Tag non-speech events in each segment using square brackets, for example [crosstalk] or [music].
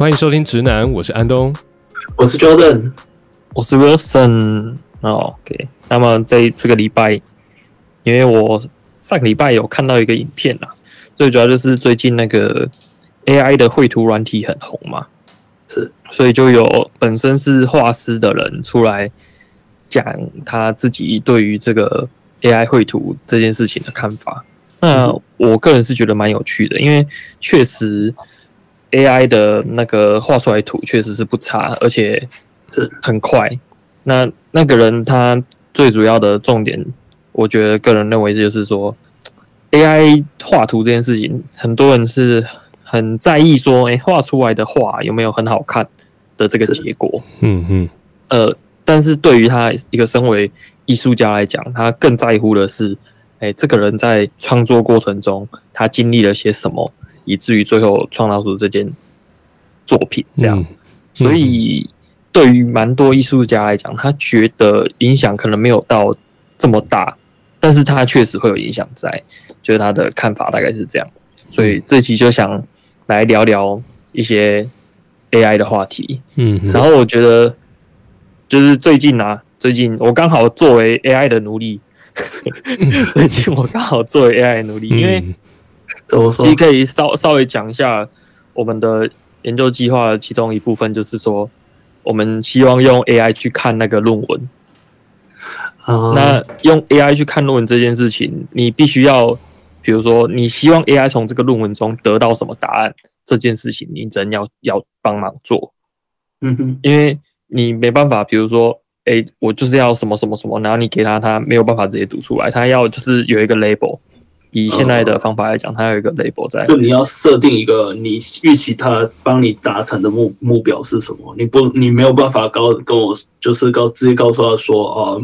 欢迎收听直男，我是安东，我是 Jordan，我是 Wilson。OK，那么在这个礼拜，因为我上个礼拜有看到一个影片啊，最主要就是最近那个 AI 的绘图软体很红嘛，是，所以就有本身是画师的人出来讲他自己对于这个 AI 绘图这件事情的看法。那我个人是觉得蛮有趣的，因为确实 AI 的那个画出来图确实是不差，而且是很快。那那个人他最主要的重点，我觉得个人认为就是说，AI 画图这件事情，很多人是很在意说，哎，画出来的画有没有很好看的这个结果。嗯嗯。呃，但是对于他一个身为艺术家来讲，他更在乎的是。哎，这个人在创作过程中，他经历了些什么，以至于最后创造出这件作品？这样，所以对于蛮多艺术家来讲，他觉得影响可能没有到这么大，但是他确实会有影响在，就是他的看法大概是这样。所以这期就想来聊聊一些 AI 的话题。嗯，然后我觉得就是最近啊，最近我刚好作为 AI 的奴隶。[laughs] 最近我刚好作为 AI 奴隶，因为其实可以稍稍微讲一下我们的研究计划，其中一部分就是说，我们希望用 AI 去看那个论文。那用 AI 去看论文这件事情，你必须要，比如说，你希望 AI 从这个论文中得到什么答案，这件事情你真要要帮忙做。嗯哼，因为你没办法，比如说。哎、欸，我就是要什么什么什么，然后你给他，他没有办法直接读出来，他要就是有一个 label。以现在的方法来讲，它有一个 label 在。就你要设定一个你预期它帮你达成的目目标是什么？你不，你没有办法告跟我就是告直接告诉他说啊，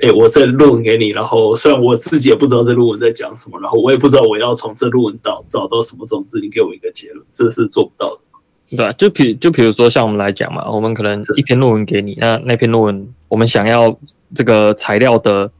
哎、欸，我在论文给你，然后虽然我自己也不知道这论文在讲什么，然后我也不知道我要从这论文到找到什么种子，你给我一个结论，这是做不到的。对，就比就比如说像我们来讲嘛，我们可能一篇论文给你，那那篇论文我们想要这个材料的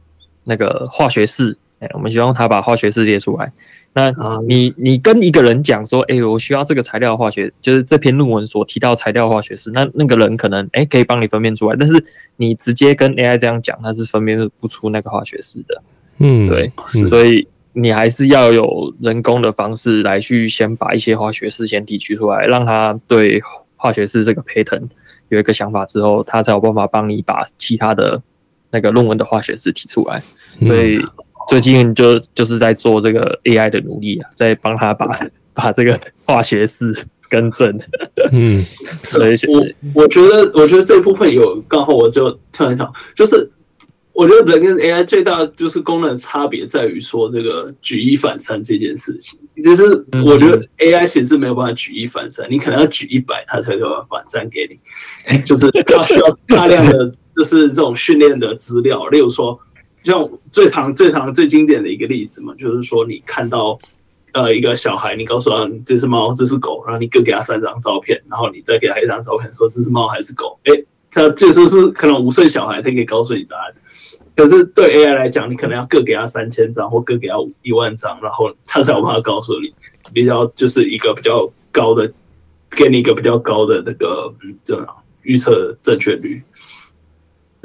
那个化学式，哎，我们希望他把化学式列出来。那你你跟一个人讲说，哎，我需要这个材料化学，就是这篇论文所提到材料化学式，那那个人可能哎可以帮你分辨出来，但是你直接跟 AI 这样讲，它是分辨不出那个化学式的。嗯，对，所以。你还是要有人工的方式来去先把一些化学式先提取出来，让他对化学式这个 pattern 有一个想法之后，他才有办法帮你把其他的那个论文的化学式提出来。所以最近就就是在做这个 AI 的努力啊，在帮他把把这个化学式更正。嗯，所以我我觉得我觉得这部分有刚好我就突然想就是。我觉得人跟 AI 最大就是功能差别在于说这个举一反三这件事情，就是我觉得 AI 其实是没有办法举一反三，你可能要举一百，它才有办法反三给你，就是它需要大量的就是这种训练的资料，例如说像最常、最常、最经典的一个例子嘛，就是说你看到呃一个小孩，你告诉他这是猫，这是狗，然后你各给他三张照片，然后你再给他一张照片，说这是猫还是狗，哎，他这就是可能五岁小孩他可以告诉你答案。可是对 AI 来讲，你可能要各给他三千张，或各给他一万张，然后他才有办法告诉你比较就是一个比较高的，给你一个比较高的那个嗯这样预测正确率。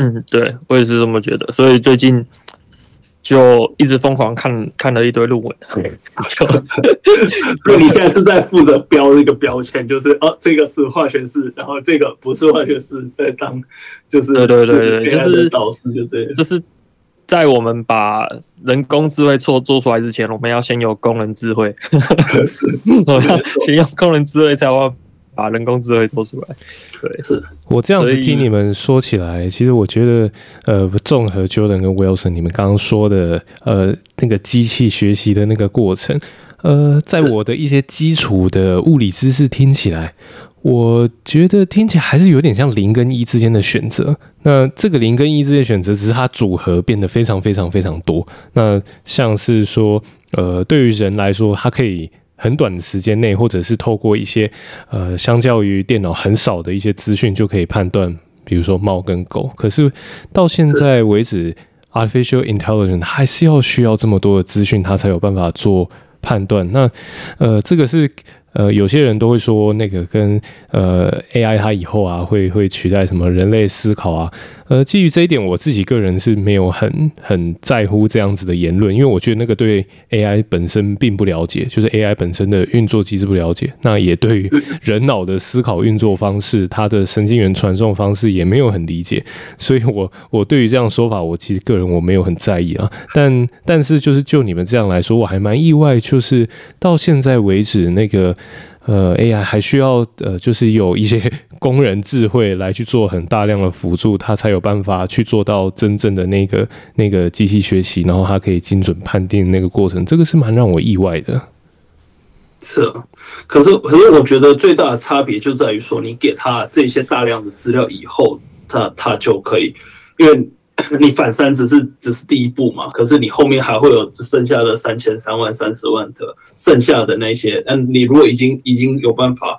嗯，对，我也是这么觉得。所以最近。就一直疯狂看看了一堆论文，所以 [laughs] [laughs] 你现在是在负责标一个标签，就是哦，这个是化学式，然后这个不是化学式，在当就是对对对对，就是导师就对，就是在我们把人工智慧做做出来之前，我们要先有工人智慧，是，[laughs] 我要先用工人智慧才会。把人工智慧做出来，对，是我这样子听你们说起来，其实我觉得，呃，综合 Jordan 跟 Wilson 你们刚刚说的，呃，那个机器学习的那个过程，呃，在我的一些基础的物理知识听起来，我觉得听起来还是有点像零跟一之间的选择。那这个零跟一之间的选择，只是它组合变得非常非常非常多。那像是说，呃，对于人来说，它可以。很短的时间内，或者是透过一些呃，相较于电脑很少的一些资讯，就可以判断，比如说猫跟狗。可是到现在为止，artificial intelligence 还是要需要这么多的资讯，它才有办法做判断。那呃，这个是呃，有些人都会说那个跟呃 AI 它以后啊会会取代什么人类思考啊。呃，基于这一点，我自己个人是没有很很在乎这样子的言论，因为我觉得那个对 AI 本身并不了解，就是 AI 本身的运作机制不了解，那也对于人脑的思考运作方式，它的神经元传送方式也没有很理解，所以我我对于这样说法，我其实个人我没有很在意啊。但但是就是就你们这样来说，我还蛮意外，就是到现在为止那个。呃，AI 还需要呃，就是有一些 [laughs] 工人智慧来去做很大量的辅助，它才有办法去做到真正的那个那个机器学习，然后它可以精准判定那个过程，这个是蛮让我意外的。是啊，可是可是我觉得最大的差别就在于说，你给他这些大量的资料以后，他他就可以，因为。你反三只是只是第一步嘛，可是你后面还会有剩下的三千、三万、三十万的剩下的那些。嗯，你如果已经已经有办法，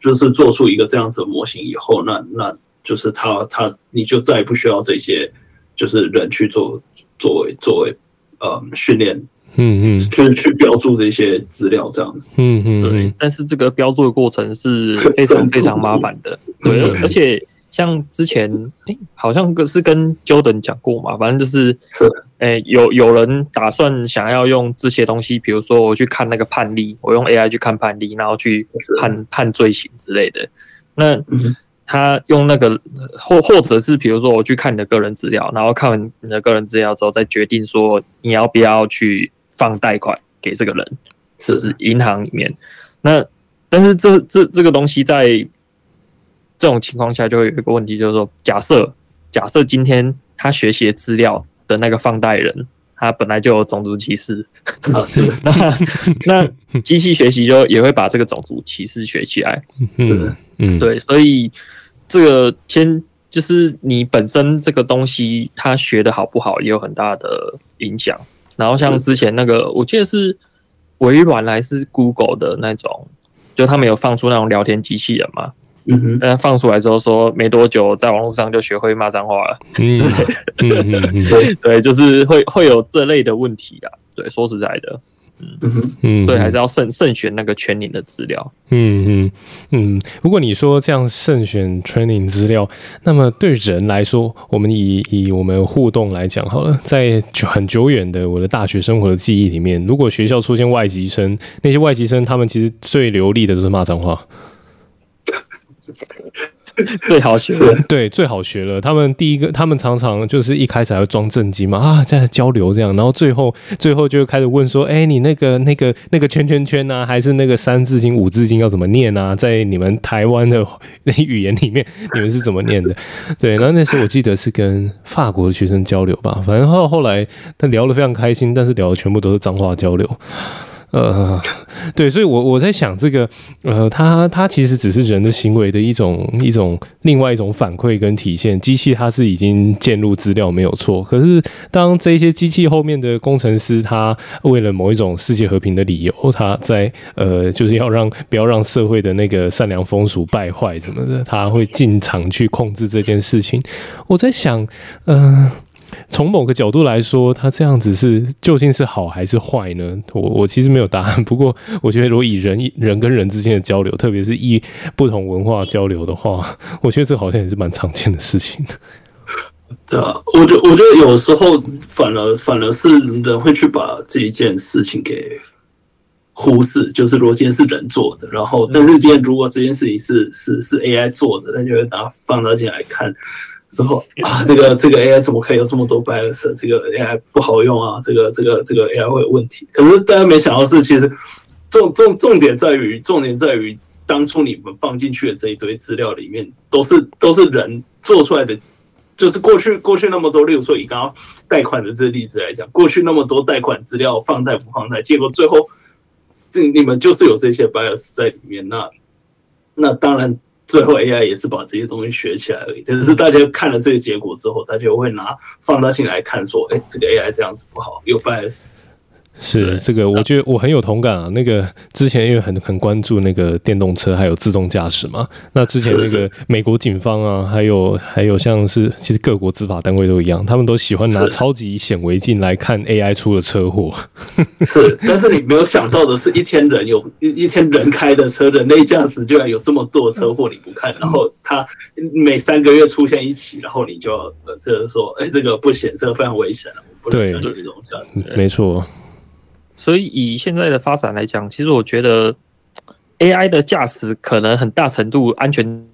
就是做出一个这样子的模型以后，那那就是他他你就再也不需要这些，就是人去做作为作为呃训练，嗯嗯，去去标注这些资料这样子，嗯嗯，对。但是这个标注的过程是 [laughs] 非常非常麻烦的，对，而且。像之前，哎、欸，好像是跟 Jordan 讲过嘛，反正就是是，哎、欸，有有人打算想要用这些东西，比如说我去看那个判例，我用 AI 去看判例，然后去判判罪行之类的。那他用那个，或或者是比如说我去看你的个人资料，然后看完你的个人资料之后，再决定说你要不要去放贷款给这个人，是银行里面。那但是这这这个东西在。这种情况下就会有一个问题，就是说，假设假设今天他学习资料的那个放贷人，他本来就有种族歧视，啊是，[laughs] 那那机器学习就也会把这个种族歧视学起来，是。的，嗯，对，所以这个先就是你本身这个东西它学的好不好也有很大的影响。然后像之前那个，我记得是微软还是 Google 的那种，就他们有放出那种聊天机器人嘛。嗯哼，但放出来之后说没多久，在网络上就学会骂脏话了。嗯 [laughs] 嗯嗯，对对，就是会会有这类的问题啊。对，说实在的，嗯哼嗯，所以还是要慎慎选那个 training 的资料。嗯嗯嗯。如果你说这样慎选 training 资料，那么对人来说，我们以以我们互动来讲好了，在很久远的我的大学生活的记忆里面，如果学校出现外籍生，那些外籍生他们其实最流利的都是骂脏话。[laughs] 最好学了，对，最好学了。他们第一个，他们常常就是一开始还会装正经嘛，啊，在交流这样，然后最后最后就开始问说，哎、你那个那个那个圈圈圈啊，还是那个三字经五字经要怎么念啊？在你们台湾的 [laughs] 语言里面，你们是怎么念的？对，然后那时候我记得是跟法国的学生交流吧，反正后后来他聊得非常开心，但是聊的全部都是脏话交流。呃，[laughs] 对，所以我，我在想，这个，呃，它它其实只是人的行为的一种一种另外一种反馈跟体现。机器它是已经建入资料没有错，可是当这些机器后面的工程师，他为了某一种世界和平的理由，他在呃，就是要让不要让社会的那个善良风俗败坏什么的，他会进场去控制这件事情。我在想，嗯、从某个角度来说，他这样子是究竟是好还是坏呢？我我其实没有答案。不过，我觉得如果以人人跟人之间的交流，特别是以不同文化交流的话，我觉得这好像也是蛮常见的事情。对啊，我觉我觉得有时候反而反而是人会去把这一件事情给忽视，就是如果今天是人做的，然后但是今天如果这件事情是是是 AI 做的，那就会拿放大镜来看。然后啊，这个这个 AI 怎么可以有这么多 bias？这个 AI 不好用啊，这个这个这个 AI 会有问题。可是大家没想到是，其实重重重点在于，重点在于当初你们放进去的这一堆资料里面，都是都是人做出来的。就是过去过去那么多，例如说以刚刚贷款的这个例子来讲，过去那么多贷款资料放贷不放贷，结果最后这你们就是有这些 bias 在里面。那那当然。最后 AI 也是把这些东西学起来而已，但是大家看了这个结果之后，大家会拿放大镜来看，说：“哎，这个 AI 这样子不好，有 bias。”是这个，我觉得我很有同感啊。那个之前因为很很关注那个电动车还有自动驾驶嘛，那之前那个美国警方啊，还有还有像是其实各国执法单位都一样，他们都喜欢拿超级显微镜来看 AI 出的车祸。[laughs] 是，但是你没有想到的是，一天人有一一天人开的车，人类驾驶居然有这么多车祸，你不看，然后他每三个月出现一起，然后你就呃，就是说，哎，这个不行，这个非常危险了，我不能相信这种驾驶。没错。所以以现在的发展来讲，其实我觉得 AI 的驾驶可能很大程度安全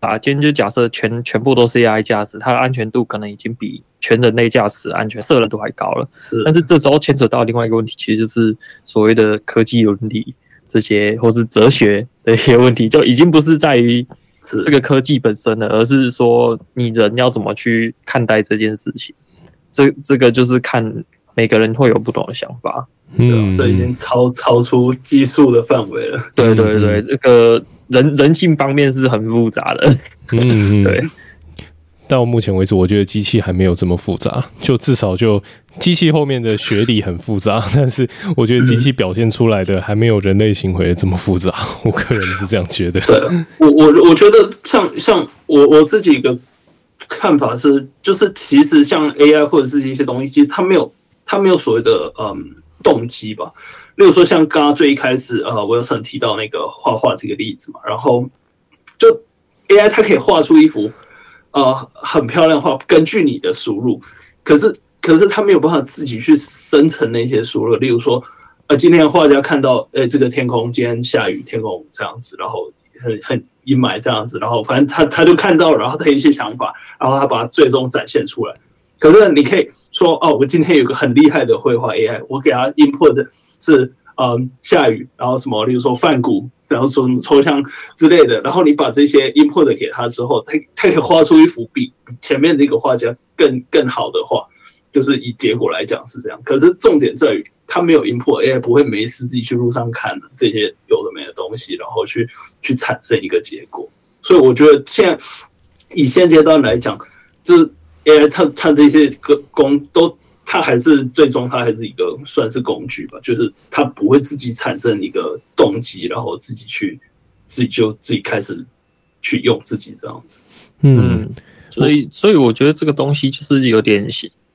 啊。今天就假设全全部都是 AI 驾驶，它的安全度可能已经比全人类驾驶安全色人度还高了。是，但是这时候牵扯到另外一个问题，其实就是所谓的科技伦理这些，或是哲学的一些问题，就已经不是在于这个科技本身了，而是说你人要怎么去看待这件事情。这这个就是看每个人会有不同的想法。嗯，这已经超超出技术的范围了。对对对，这个人人性方面是很复杂的。[laughs] 嗯，[laughs] 对。到目前为止，我觉得机器还没有这么复杂，就至少就机器后面的学理很复杂，[laughs] 但是我觉得机器表现出来的还没有人类行为这么复杂。我个人是这样觉得。对，我我我觉得像像我我自己一个看法是，就是其实像 AI 或者是一些东西，其实它没有他没有所谓的嗯。动机吧，例如说像刚刚最一开始，呃，我有曾提到那个画画这个例子嘛，然后就 AI 它可以画出一幅呃很漂亮画，根据你的输入，可是可是它没有办法自己去生成那些输入，例如说，呃，今天画家看到，哎，这个天空今天下雨，天空这样子，然后很很阴霾这样子，然后反正他他就看到，然后他一些想法，然后他把它最终展现出来。可是你可以说哦，我今天有个很厉害的绘画 AI，我给它 input 是嗯下雨，然后什么，例如说梵谷，然后说什么抽象之类的，然后你把这些 input 给他之后，他他可以画出一幅比前面这个画家更更好的画，就是以结果来讲是这样。可是重点在于，他没有 input，AI 不会没事自己去路上看这些有的没的东西，然后去去产生一个结果。所以我觉得现在以现阶段来讲，这。AI 它它这些个工都，它还是最终它还是一个算是工具吧，就是它不会自己产生一个动机，然后自己去自己就自己开始去用自己这样子。嗯，所以所以我觉得这个东西就是有点，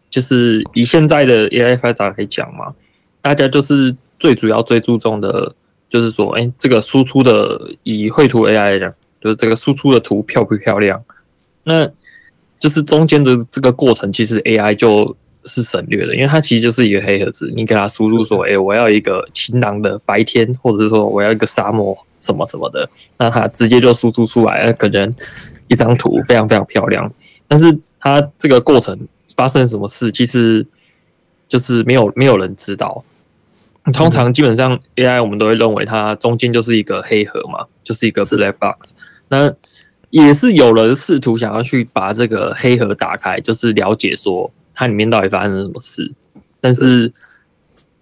就是以现在的 AI 发展来讲嘛，大家就是最主要最注重的就是说，哎，这个输出的以绘图 AI 来讲，就是这个输出的图漂不漂亮？那就是中间的这个过程，其实 AI 就是省略的，因为它其实就是一个黑盒子。你给它输入说，哎，我要一个晴朗的白天，或者是说我要一个沙漠什么什么的，那它直接就输出出来，可能一张图非常非常漂亮。但是它这个过程发生什么事，其实就是没有没有人知道。通常基本上 AI 我们都会认为它中间就是一个黑盒嘛，就是一个 black box。那也是有人试图想要去把这个黑盒打开，就是了解说它里面到底发生了什么事。但是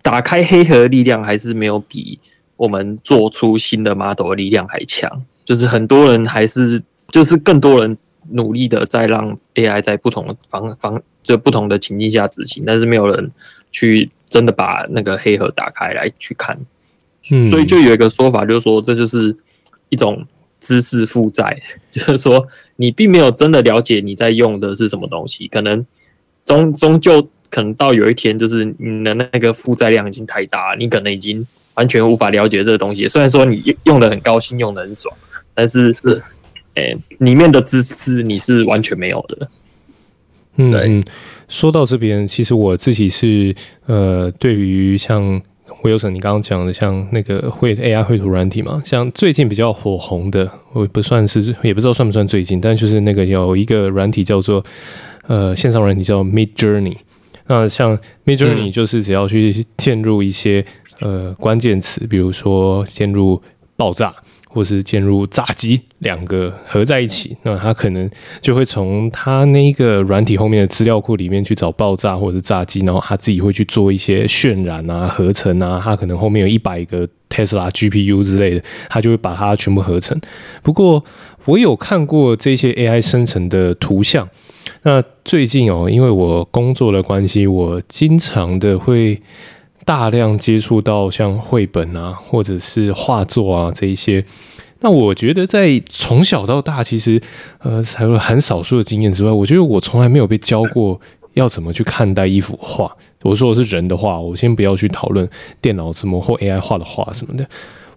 打开黑盒的力量还是没有比我们做出新的 model 的力量还强。就是很多人还是就是更多人努力的在让 AI 在不同的方方就不同的情境下执行，但是没有人去真的把那个黑盒打开来去看。嗯所以就有一个说法，就是说这就是一种。知识负债，[laughs] 就是说你并没有真的了解你在用的是什么东西，可能终终究可能到有一天，就是你的那个负债量已经太大，你可能已经完全无法了解这个东西。虽然说你用的很高兴，用的很爽，但是是，诶，里面的知识你是完全没有的。嗯，对，说到这边，其实我自己是呃，对于像。Wilson，你刚刚讲的像那个绘 AI 绘图软体嘛，像最近比较火红的，我不算是，也不知道算不算最近，但就是那个有一个软体叫做呃线上软体叫 Midjourney。那像 Midjourney 就是只要去嵌入一些呃关键词，比如说嵌入爆炸。或是键入炸机，两个合在一起，那它可能就会从它那个软体后面的资料库里面去找爆炸或者是炸机，然后它自己会去做一些渲染啊、合成啊。它可能后面有一百个 Tesla GPU 之类的，它就会把它全部合成。不过我有看过这些 AI 生成的图像。那最近哦，因为我工作的关系，我经常的会。大量接触到像绘本啊，或者是画作啊这一些。那我觉得在从小到大，其实呃，除了很少数的经验之外，我觉得我从来没有被教过要怎么去看待一幅画。我说的是人的画，我先不要去讨论电脑怎么或 AI 画的画什么的。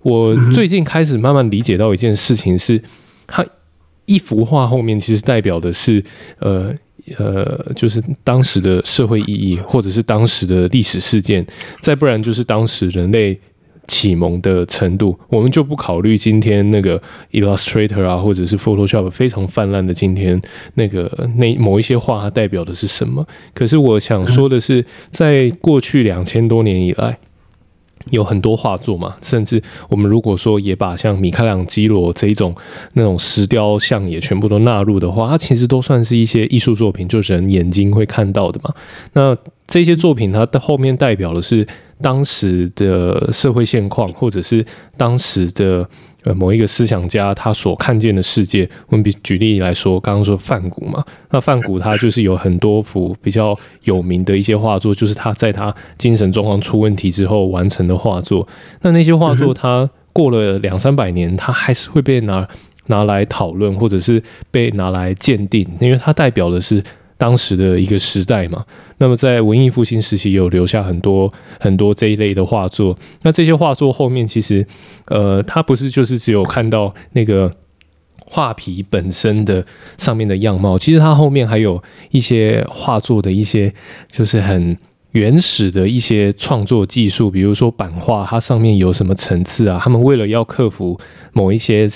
我最近开始慢慢理解到一件事情是，它一幅画后面其实代表的是呃呃，就是当时的社会意义，或者是当时的历史事件，再不然就是当时人类。启蒙的程度，我们就不考虑今天那个 Illustrator 啊，或者是 Photoshop 非常泛滥的今天那个那某一些画它代表的是什么。可是我想说的是，在过去两千多年以来，有很多画作嘛，甚至我们如果说也把像米开朗基罗这一种那种石雕像也全部都纳入的话，它其实都算是一些艺术作品，就人眼睛会看到的嘛。那这些作品它的后面代表的是。当时的社会现况，或者是当时的呃某一个思想家他所看见的世界，我们比举例来说，刚刚说梵谷嘛，那梵谷他就是有很多幅比较有名的一些画作，就是他在他精神状况出问题之后完成的画作。那那些画作，他过了两三百年，他还是会被拿拿来讨论，或者是被拿来鉴定，因为它代表的是。当时的一个时代嘛，那么在文艺复兴时期有留下很多很多这一类的画作。那这些画作后面其实，呃，它不是就是只有看到那个画皮本身的上面的样貌，其实它后面还有一些画作的一些就是很原始的一些创作技术，比如说版画，它上面有什么层次啊？他们为了要克服某一些。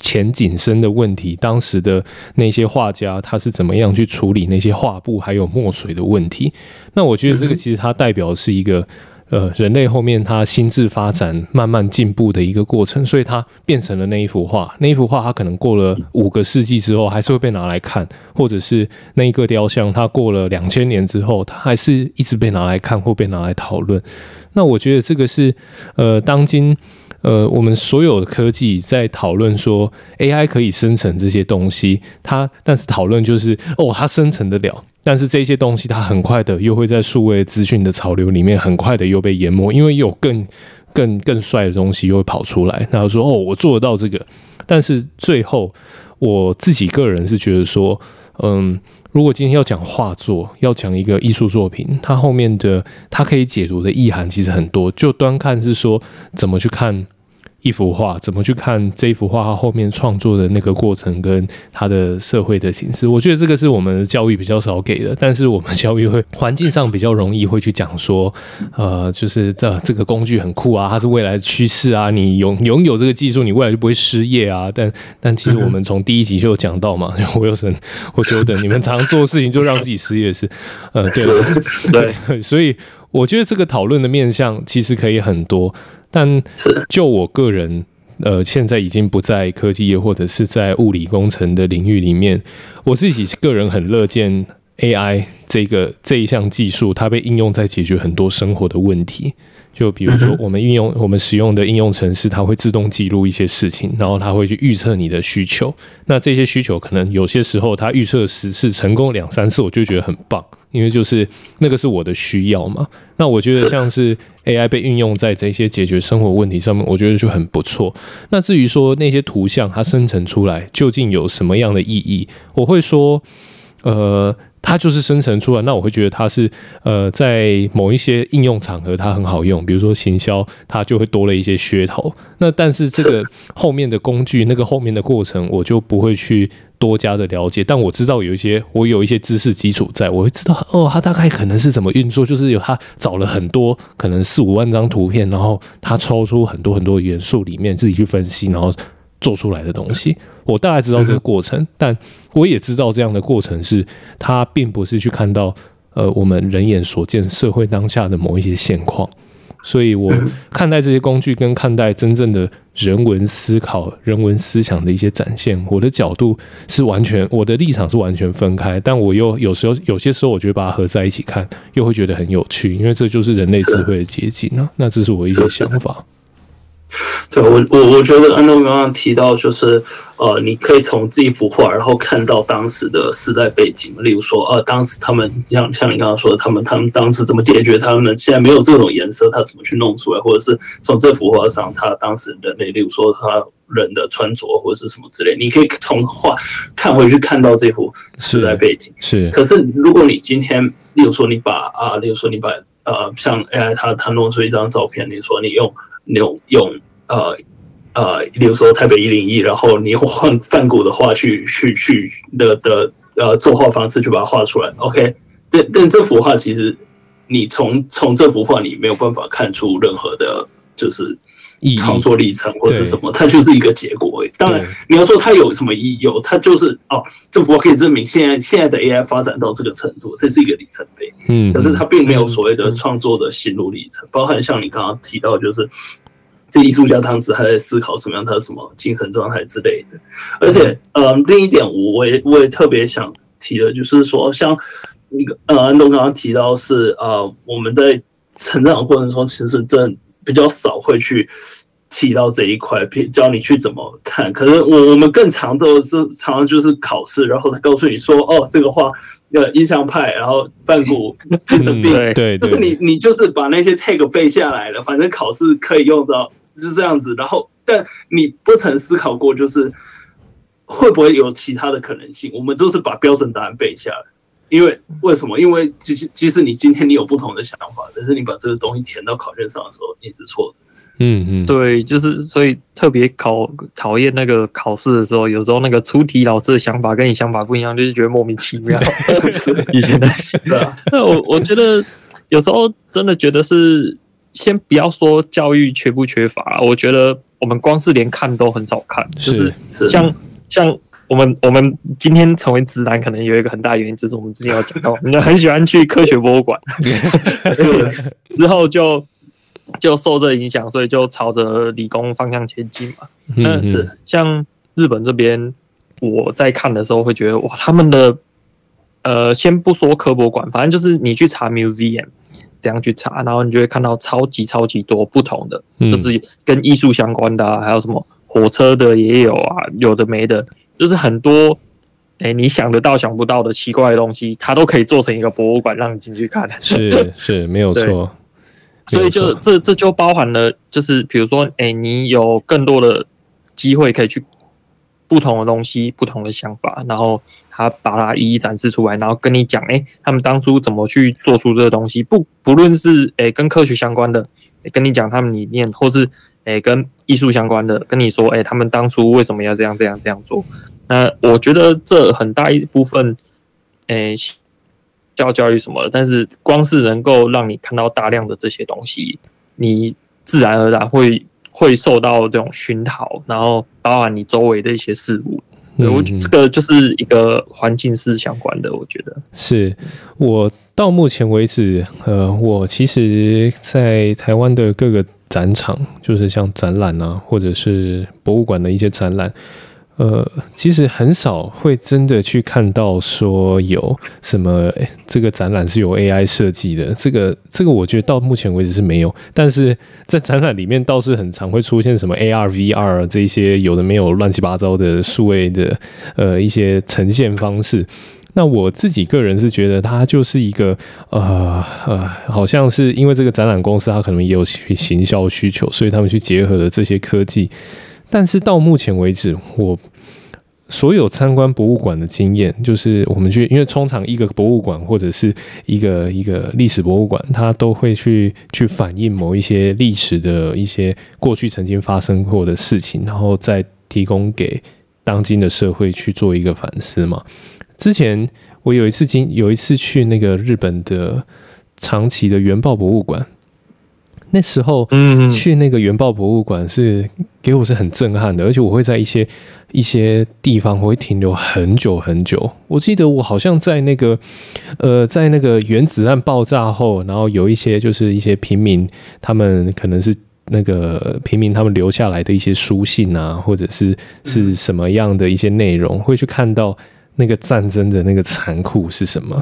前景深的问题，当时的那些画家他是怎么样去处理那些画布还有墨水的问题？那我觉得这个其实它代表是一个呃人类后面他心智发展慢慢进步的一个过程，所以它变成了那一幅画。那一幅画它可能过了五个世纪之后还是会被拿来看，或者是那一个雕像它过了两千年之后它还是一直被拿来看或被拿来讨论。那我觉得这个是呃当今。呃，我们所有的科技在讨论说 AI 可以生成这些东西，它但是讨论就是哦，它生成得了，但是这些东西它很快的又会在数位资讯的潮流里面很快的又被淹没，因为有更更更帅的东西又会跑出来，然后说哦，我做得到这个，但是最后我自己个人是觉得说，嗯。如果今天要讲画作，要讲一个艺术作品，它后面的它可以解读的意涵其实很多。就端看是说怎么去看。一幅画怎么去看这一幅画？它后面创作的那个过程跟它的社会的形式，我觉得这个是我们的教育比较少给的。但是我们教育会环境上比较容易会去讲说，呃，就是这这个工具很酷啊，它是未来的趋势啊，你拥拥有这个技术，你未来就不会失业啊。但但其实我们从第一集就有讲到嘛，我有神，我觉得你们常做事情就让自己失业是，呃，对 [laughs] [laughs] 对，所以我觉得这个讨论的面向其实可以很多。但就我个人，呃，现在已经不在科技业或者是在物理工程的领域里面，我自己个人很乐见 AI 这个这一项技术，它被应用在解决很多生活的问题。就比如说，我们运用我们使用的应用程式，它会自动记录一些事情，然后它会去预测你的需求。那这些需求可能有些时候它预测十次成功两三次，我就觉得很棒，因为就是那个是我的需要嘛。那我觉得像是 AI 被运用在这些解决生活问题上面，我觉得就很不错。那至于说那些图像它生成出来究竟有什么样的意义，我会说，呃。它就是生成出来，那我会觉得它是呃，在某一些应用场合它很好用，比如说行销，它就会多了一些噱头。那但是这个后面的工具，那个后面的过程，我就不会去多加的了解。但我知道有一些，我有一些知识基础在，我会知道哦，它大概可能是怎么运作，就是有他找了很多可能四五万张图片，然后他抽出很多很多元素里面自己去分析，然后。做出来的东西，我大概知道这个过程，但我也知道这样的过程是它并不是去看到呃我们人眼所见社会当下的某一些现况，所以我 [laughs] 看待这些工具跟看待真正的人文思考、人文思想的一些展现，我的角度是完全，我的立场是完全分开，但我又有时候有些时候我觉得把它合在一起看，又会觉得很有趣，因为这就是人类智慧的结晶啊。那这是我一些想法。[laughs] 对我我我觉得安东刚刚提到，就是呃，你可以从这一幅画，然后看到当时的时代背景，例如说，呃，当时他们像像你刚刚说的，他们他们当时怎么解决他们现在没有这种颜色，他怎么去弄出来，或者是从这幅画上，他当时人类，例如说他人的穿着或者是什么之类，你可以从画看回去看到这幅时代背景。是，是可是如果你今天，例如说你把啊，例如说你把呃，像 AI 他他弄出一张照片，你说你用你那种用。呃呃，比如说台北一零一，然后你用梵谷的画去去去的的呃作画方式去把它画出来，OK？但但这幅画其实你从从这幅画里没有办法看出任何的，就是创作历程或者什么，它就是一个结果。当然你要说它有什么意义，有它就是哦，这幅画可以证明现在现在的 AI 发展到这个程度，这是一个里程碑。嗯，可是它并没有所谓的创作的心路历程，包含像你刚刚提到就是。这艺术家当时还在思考什么样他的什么精神状态之类的，而且呃，另一点我也我也特别想提的，就是说像那个呃安东刚刚提到是呃我们在成长的过程中，其实真的比较少会去提到这一块，教你去怎么看。可能我我们更常的是常常就是考试，然后他告诉你说哦这个话呃印象派，然后梵谷 [laughs] 精神病，对对，就是你你就是把那些 tag 背下来了，反正考试可以用到。是这样子，然后，但你不曾思考过，就是会不会有其他的可能性？我们就是把标准答案背下来，因为为什么？因为即即使你今天你有不同的想法，但是你把这个东西填到考卷上的时候，你是错的。嗯嗯，对，就是所以特别考讨厌那个考试的时候，有时候那个出题老师的想法跟你想法不一样，就是觉得莫名其妙。[laughs] 以前的习惯，那我我觉得有时候真的觉得是。先不要说教育缺不缺乏，我觉得我们光是连看都很少看，就是像像我们我们今天成为直男，可能有一个很大原因，就是我们之前有讲到，你很喜欢去科学博物馆，[laughs] 是之后就就受这影响，所以就朝着理工方向前进嘛。嗯是像日本这边，我在看的时候会觉得哇，他们的呃，先不说科博馆，反正就是你去查 museum。这样去查，然后你就会看到超级超级多不同的，嗯、就是跟艺术相关的、啊，还有什么火车的也有啊，有的没的，就是很多，哎、欸，你想得到想不到的奇怪的东西，它都可以做成一个博物馆让你进去看。是 [laughs] 是，没有错。所以就这这就包含了，就是比如说，哎、欸，你有更多的机会可以去不同的东西，不同的想法，然后。他把它一一展示出来，然后跟你讲，哎、欸，他们当初怎么去做出这个东西？不不论是哎、欸、跟科学相关的，欸、跟你讲他们理念，或是诶、欸、跟艺术相关的，跟你说，哎、欸，他们当初为什么要这样这样这样做？那我觉得这很大一部分，诶、欸，教教育什么的，但是光是能够让你看到大量的这些东西，你自然而然会会受到这种熏陶，然后包含你周围的一些事物。我这个就是一个环境是相关的，我觉得是我到目前为止，呃，我其实，在台湾的各个展场，就是像展览啊，或者是博物馆的一些展览。呃，其实很少会真的去看到说有什么这个展览是由 AI 设计的，这个这个我觉得到目前为止是没有。但是在展览里面倒是很常会出现什么 AR、VR 这些有的没有乱七八糟的数位的呃一些呈现方式。那我自己个人是觉得它就是一个呃呃，好像是因为这个展览公司它可能也有行销需求，所以他们去结合了这些科技。但是到目前为止，我所有参观博物馆的经验，就是我们去，因为通常一个博物馆或者是一个一个历史博物馆，它都会去去反映某一些历史的一些过去曾经发生过的事情，然后再提供给当今的社会去做一个反思嘛。之前我有一次经有一次去那个日本的长崎的原爆博物馆。那时候去那个原爆博物馆是给我是很震撼的，而且我会在一些一些地方我会停留很久很久。我记得我好像在那个呃，在那个原子弹爆炸后，然后有一些就是一些平民，他们可能是那个平民他们留下来的一些书信啊，或者是是什么样的一些内容，会去看到那个战争的那个残酷是什么。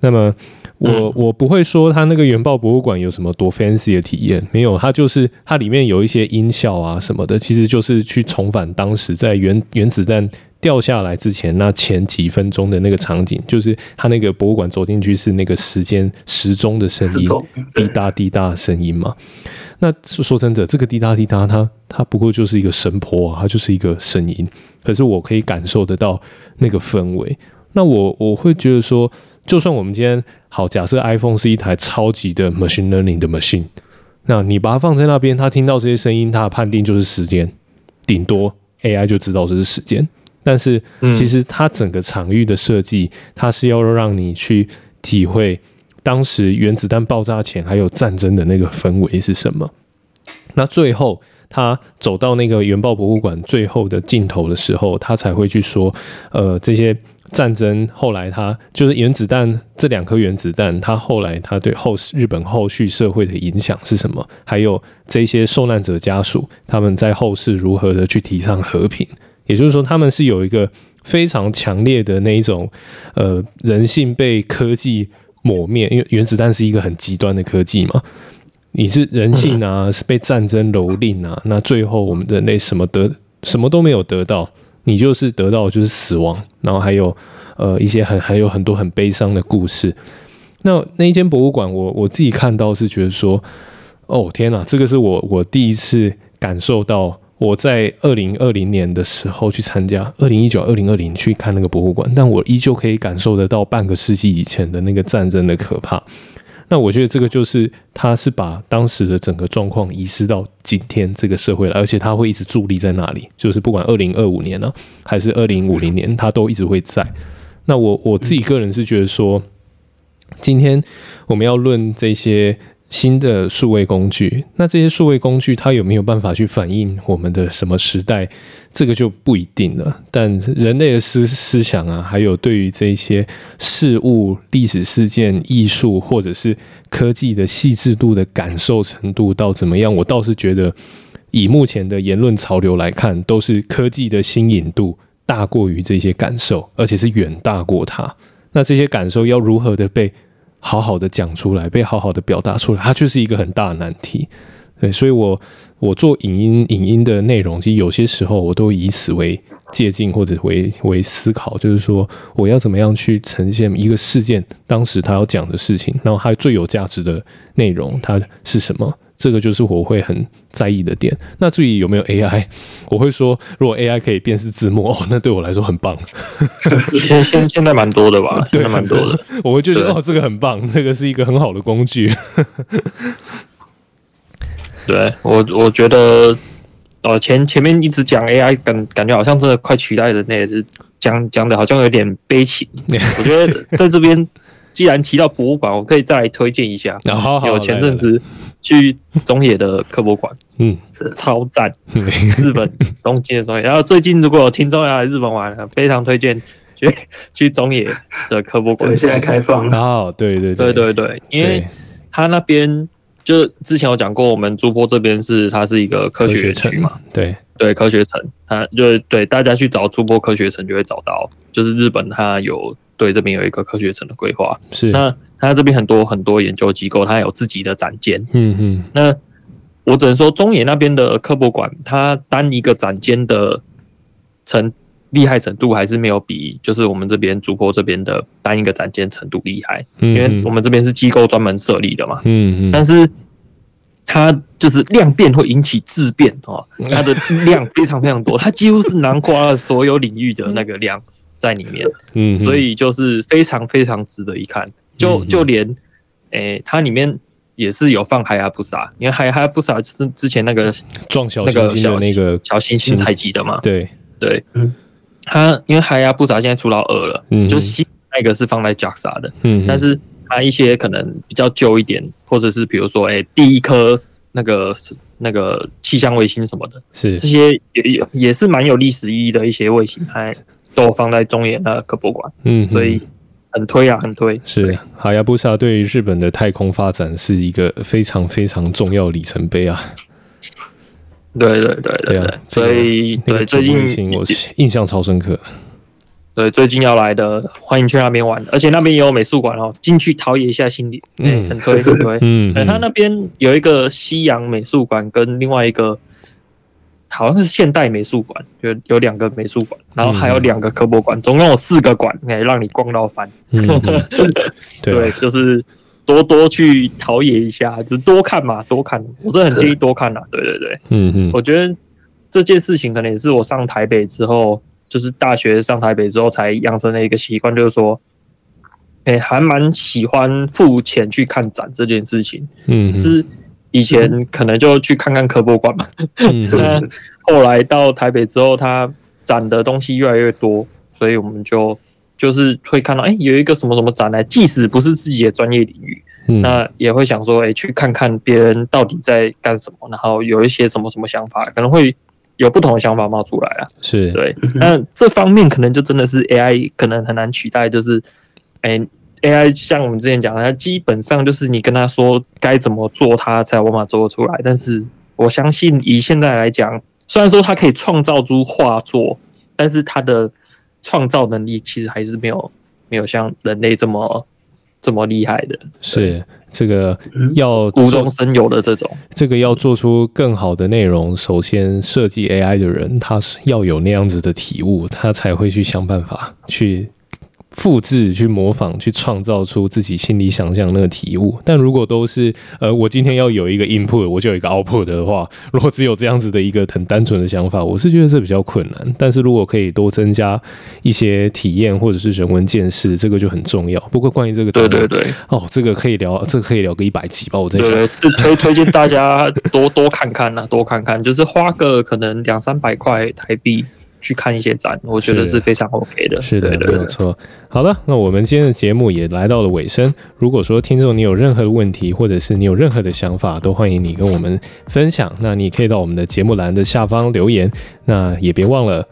那么我我不会说它那个原爆博物馆有什么多 fancy 的体验，没有，它就是它里面有一些音效啊什么的，其实就是去重返当时在原原子弹掉下来之前那前几分钟的那个场景，就是它那个博物馆走进去是那个时间时钟的声音，滴答滴答的声音嘛。那说真的，这个滴答滴答，它它不过就是一个声波啊，它就是一个声音，可是我可以感受得到那个氛围。那我我会觉得说，就算我们今天好，假设 iPhone 是一台超级的 machine learning 的 machine，那你把它放在那边，它听到这些声音，它的判定就是时间，顶多 AI 就知道这是时间。但是其实它整个场域的设计，它是要让你去体会当时原子弹爆炸前还有战争的那个氛围是什么。那最后。他走到那个原爆博物馆最后的尽头的时候，他才会去说，呃，这些战争后来他就是原子弹这两颗原子弹，他后来他对后日本后续社会的影响是什么？还有这些受难者家属他们在后世如何的去提倡和平？也就是说，他们是有一个非常强烈的那一种，呃，人性被科技抹灭，因为原子弹是一个很极端的科技嘛。你是人性啊，是被战争蹂躏啊，那最后我们人类什么得什么都没有得到，你就是得到就是死亡，然后还有呃一些很还有很多很悲伤的故事。那那一间博物馆，我我自己看到是觉得说，哦天哪，这个是我我第一次感受到，我在二零二零年的时候去参加，二零一九二零二零去看那个博物馆，但我依旧可以感受得到半个世纪以前的那个战争的可怕。那我觉得这个就是，他是把当时的整个状况移失到今天这个社会了，而且他会一直伫立在那里，就是不管二零二五年呢、还是二零五零年，他都一直会在。那我我自己个人是觉得说，今天我们要论这些。新的数位工具，那这些数位工具它有没有办法去反映我们的什么时代？这个就不一定了。但人类的思思想啊，还有对于这些事物、历史事件、艺术或者是科技的细致度的感受程度到怎么样？我倒是觉得，以目前的言论潮流来看，都是科技的新颖度大过于这些感受，而且是远大过它。那这些感受要如何的被？好好的讲出来，被好好的表达出来，它就是一个很大的难题。对，所以我我做影音影音的内容，其实有些时候我都以此为借鉴或者为为思考，就是说我要怎么样去呈现一个事件当时他要讲的事情，然后它最有价值的内容它是什么。这个就是我会很在意的点。那至于有没有 AI，[laughs] 我会说，如果 AI 可以辨识字幕，哦，那对我来说很棒。[laughs] 现现现在蛮多的吧？[laughs] 对，蛮多的。我会觉得哦，这个很棒，这个是一个很好的工具。对我，我觉得，哦，前前面一直讲 AI，感感觉好像真的快取代人类，是讲讲的好像有点悲情。我觉得在这边。既然提到博物馆，我可以再来推荐一下。有前阵子去中野的科博馆，嗯，超赞，日本东京的中野。然后最近如果有听众要来日本玩，非常推荐去 [laughs] 去中野的科博馆。现在开放了。哦，对对对对对，因为他那边就之前有讲过，我们珠波这边是它是一个科学园区嘛，对对，科学城，它就对大家去找竹坡科学城就会找到，就是日本它有。对，这边有一个科学城的规划，是那他这边很多很多研究机构，他有自己的展间。嗯嗯，那我只能说中野那边的科博馆，它单一个展间的成厉害程度还是没有比，就是我们这边竹坡这边的单一个展间程度厉害。嗯，因为我们这边是机构专门设立的嘛。嗯嗯，但是它就是量变会引起质变哦，它的量非常非常多，它几乎是囊括了所有领域的那个量。在里面，嗯，所以就是非常非常值得一看。就就连，诶、欸，它里面也是有放海亚布萨，因为海亚布萨就是之前那个撞小行星的那个小行星采集的嘛。对。对，嗯，它因为海亚布萨现在出到二了，嗯，就是新那个是放在 JAXA 的，嗯，但是它一些可能比较旧一点，或者是比如说，诶、欸，第一颗那个那个气象卫星什么的，是。这些也也也是蛮有历史意义的一些卫星，还。都放在中野的科博馆，嗯，所以很推啊，很推。是。哈亚布萨对于日本的太空发展是一个非常非常重要里程碑啊。对对对对，对啊，所以对最近我印象超深刻。对，最近要来的，欢迎去那边玩，而且那边也有美术馆哦，进去陶冶一下心理，嗯，很推很推，[laughs] 嗯，他那边有一个西洋美术馆跟另外一个好像是现代美术馆，有有两个美术馆，然后还有两个科博馆，总共有四个馆，哎，让你逛到翻，嗯、[laughs] 对，就是多多去陶冶一下，就是多看嘛，多看，我真的很建议多看 [laughs] 呐，对对对，嗯嗯，我觉得这件事情可能也是我上台北之后。就是大学上台北之后才养成的一个习惯，就是说，哎、欸，还蛮喜欢付钱去看展这件事情。嗯，是以前可能就去看看科博馆嘛。嗯，[laughs] 那后来到台北之后，他展的东西越来越多，所以我们就就是会看到，哎、欸，有一个什么什么展来，即使不是自己的专业领域，嗯、那也会想说，哎、欸，去看看别人到底在干什么，然后有一些什么什么想法，可能会。有不同的想法冒出来啊，是。对，那这方面可能就真的是 AI 可能很难取代，就是，哎，AI 像我们之前讲的，它基本上就是你跟他说该怎么做，它才有办法做得出来。但是我相信以现在来讲，虽然说它可以创造出画作，但是它的创造能力其实还是没有没有像人类这么这么厉害的，[laughs] 是。这个要无中生有的这种，这个要做出更好的内容，首先设计 AI 的人，他是要有那样子的体悟，他才会去想办法去。复制、去模仿、去创造出自己心里想象那个体悟。但如果都是呃，我今天要有一个 input，我就有一个 output 的话，[laughs] 如果只有这样子的一个很单纯的想法，我是觉得这比较困难。但是如果可以多增加一些体验或者是人文见识，这个就很重要。不过关于这个，对对对，哦，这个可以聊，这个可以聊个一百集吧。我在想，推推荐大家多多看看呐，多看看，就是花个可能两三百块台币。去看一些展，我觉得是非常 OK 的。是的，没有错。好的，那我们今天的节目也来到了尾声。如果说听众你有任何的问题，或者是你有任何的想法，都欢迎你跟我们分享。那你可以到我们的节目栏的下方留言。那也别忘了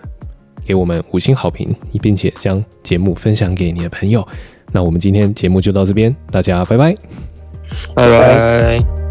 给我们五星好评，并且将节目分享给你的朋友。那我们今天节目就到这边，大家拜拜，拜拜。